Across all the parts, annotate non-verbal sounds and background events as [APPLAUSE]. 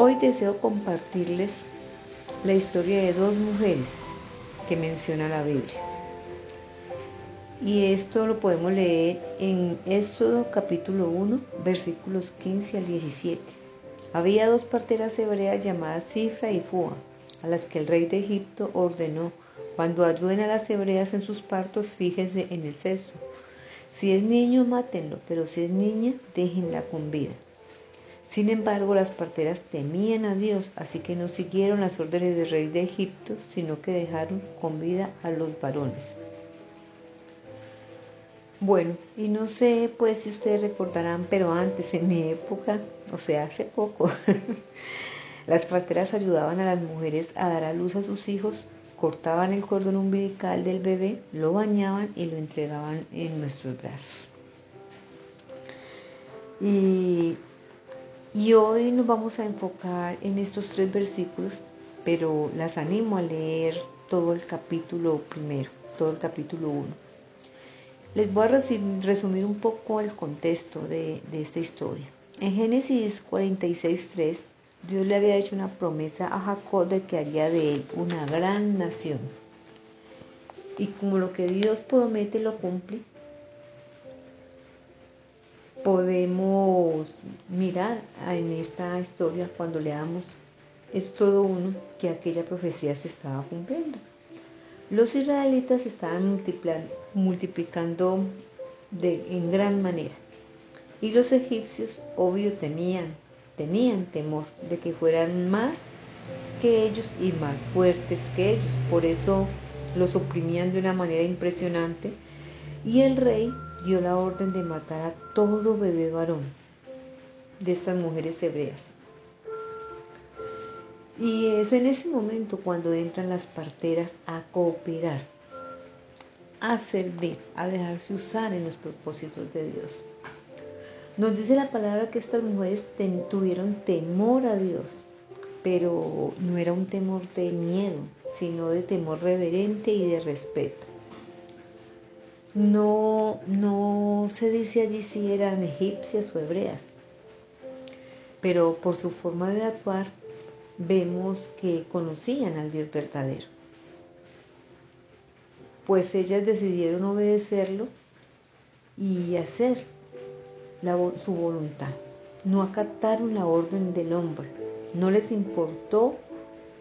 Hoy deseo compartirles la historia de dos mujeres que menciona la Biblia. Y esto lo podemos leer en Éxodo capítulo 1, versículos 15 al 17. Había dos parteras hebreas llamadas Cifra y Fua, a las que el rey de Egipto ordenó, cuando ayuden a las hebreas en sus partos, fíjense en el sexo. Si es niño, mátenlo, pero si es niña, déjenla con vida. Sin embargo, las parteras temían a Dios, así que no siguieron las órdenes del rey de Egipto, sino que dejaron con vida a los varones. Bueno, y no sé pues si ustedes recordarán, pero antes, en mi época, o sea, hace poco, [LAUGHS] las parteras ayudaban a las mujeres a dar a luz a sus hijos, cortaban el cordón umbilical del bebé, lo bañaban y lo entregaban en nuestros brazos. Y, y hoy nos vamos a enfocar en estos tres versículos, pero las animo a leer todo el capítulo primero, todo el capítulo 1 les voy a resumir un poco el contexto de, esta historia. En Génesis 46.3, Dios le había hecho una promesa a Jacob de que haría de él una gran nación. Y como lo que Dios promete lo cumple, podemos mirar en esta historia cuando leamos, es todo uno que aquella profecía se estaba cumpliendo. Los israelitas estaban multiplicando de, en gran manera y los egipcios, obvio, temían, tenían temor de que fueran más que ellos y más fuertes que ellos. Por eso los oprimían de una manera impresionante y el rey dio la orden de matar a todo bebé varón de estas mujeres hebreas. Y es en ese momento cuando entran las parteras a cooperar, a servir, a dejarse usar en los propósitos de Dios. Nos dice la palabra que estas mujeres tuvieron temor a Dios, pero no era un temor de miedo, sino de temor reverente y de respeto. No, no se dice allí si eran egipcias o hebreas, pero por su forma de actuar vemos que conocían al Dios verdadero. Pues ellas decidieron obedecerlo y hacer su voluntad. No acataron la orden del hombre. No les importó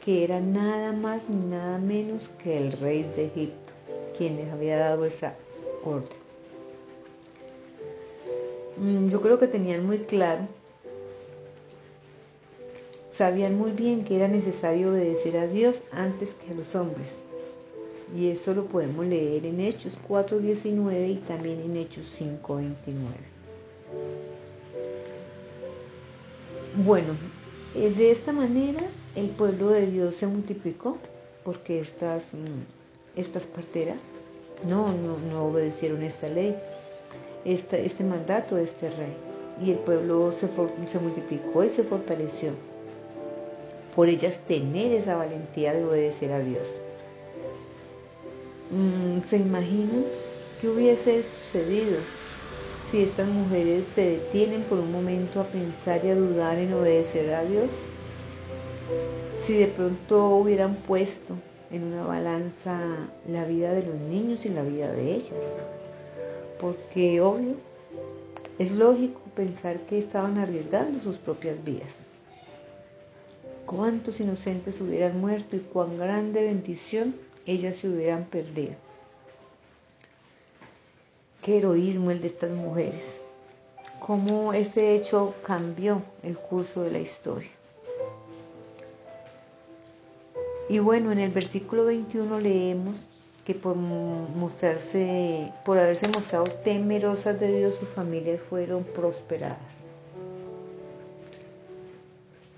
que era nada más ni nada menos que el rey de Egipto, quien les había dado esa orden. Mm, yo creo que tenían muy claro sabían muy bien que era necesario obedecer a Dios antes que a los hombres. Y eso lo podemos leer en Hechos 4.19 y también en Hechos 5.29. Bueno, eh, de esta manera el pueblo de Dios se multiplicó porque estas, mm, estas parteras no, no, obedecieron esta ley, este mandato de este rey. Y el pueblo se, se multiplicó y se fortaleció por ellas tener esa valentía de obedecer a Dios. Mm, ¿Se imaginan qué hubiese sucedido si estas mujeres se detienen por un momento a pensar y a dudar en obedecer a Dios? Si de pronto hubieran puesto en una balanza la vida de los niños y la vida de ellas. Porque obvio, es lógico pensar que estaban arriesgando sus propias vidas cuántos inocentes hubieran muerto y cuán grande bendición ellas se hubieran perdido. Qué heroísmo el de estas mujeres. Cómo ese hecho cambió el curso de la historia. Y bueno, en el versículo 21 leemos que por mostrarse, por haberse mostrado temerosas de Dios, sus familias fueron prosperadas.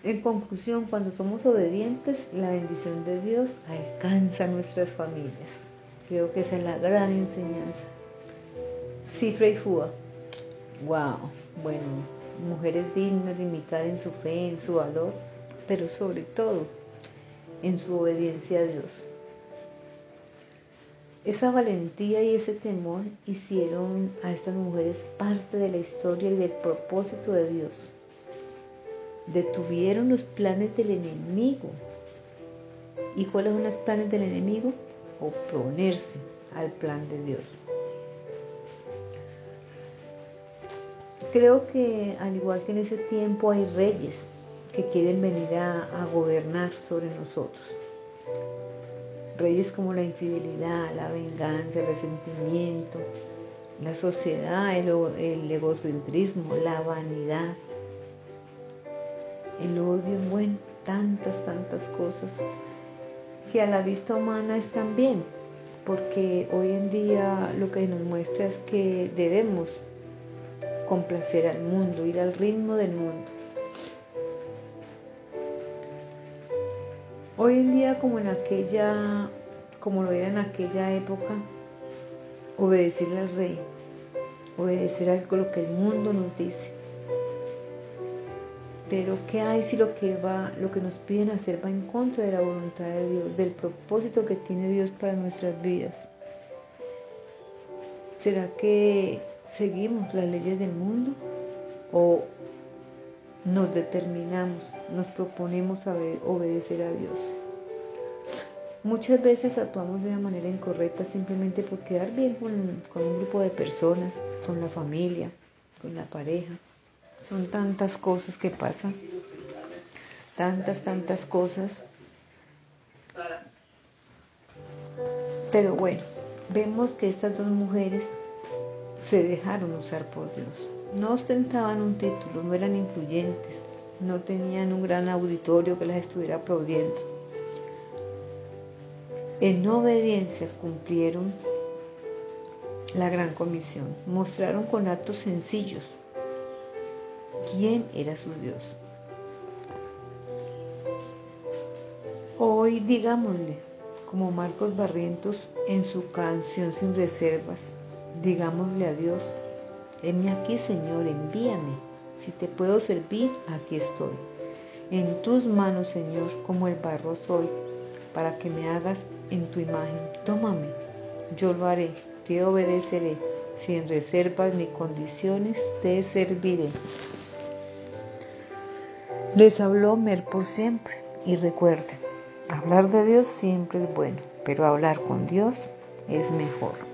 En conclusión, cuando somos obedientes, la bendición de Dios alcanza a nuestras familias. Creo que esa es la gran enseñanza. Cifra y Fua. Wow. Bueno, mujeres dignas de imitar en su fe, en su valor, pero sobre todo en su obediencia a Dios. Esa valentía y ese temor hicieron a estas mujeres parte de la historia y del propósito de Dios detuvieron los planes del enemigo. ¿Y cuáles son los planes del enemigo? Oponerse al plan de Dios. Creo que al igual que en ese tiempo hay reyes que quieren venir a, a gobernar sobre nosotros. Reyes como la infidelidad, la venganza, el resentimiento, la sociedad, el, egocentrismo, la vanidad, el odio, bueno, tantas, tantas cosas que a la vista humana están bien, porque hoy en día lo que nos muestra es que debemos complacer al mundo, ir al ritmo del mundo. Hoy en día como en aquella, como lo era en aquella época, obedecerle al rey, obedecer a lo que el mundo nos dice. Pero ¿qué hay si lo que va, lo que nos piden hacer va en contra de la voluntad de Dios, del propósito que tiene Dios para nuestras vidas? ¿Será que seguimos las leyes del mundo o nos determinamos, nos proponemos a obedecer a Dios? Muchas veces actuamos de una manera incorrecta simplemente por quedar bien con, con, un grupo de personas, con la familia, con la pareja. Son tantas cosas que pasan, tantas, tantas cosas. Pero bueno, vemos que estas dos mujeres se dejaron usar por Dios. No ostentaban un título, no eran influyentes, no tenían un gran auditorio que las estuviera aplaudiendo. En obediencia cumplieron la gran comisión, mostraron con actos sencillos quién era su Dios. Hoy digámosle, como Marcos Barrientos en su canción Sin Reservas, digámosle a Dios, heme aquí Señor, envíame, si te puedo servir, aquí estoy. En tus manos, Señor, como el barro soy, para que me hagas en tu imagen. Tómame, yo lo haré, te obedeceré, sin reservas ni condiciones te serviré. Les habló Mer por siempre y recuerden, hablar de Dios siempre es bueno, pero hablar con Dios es mejor.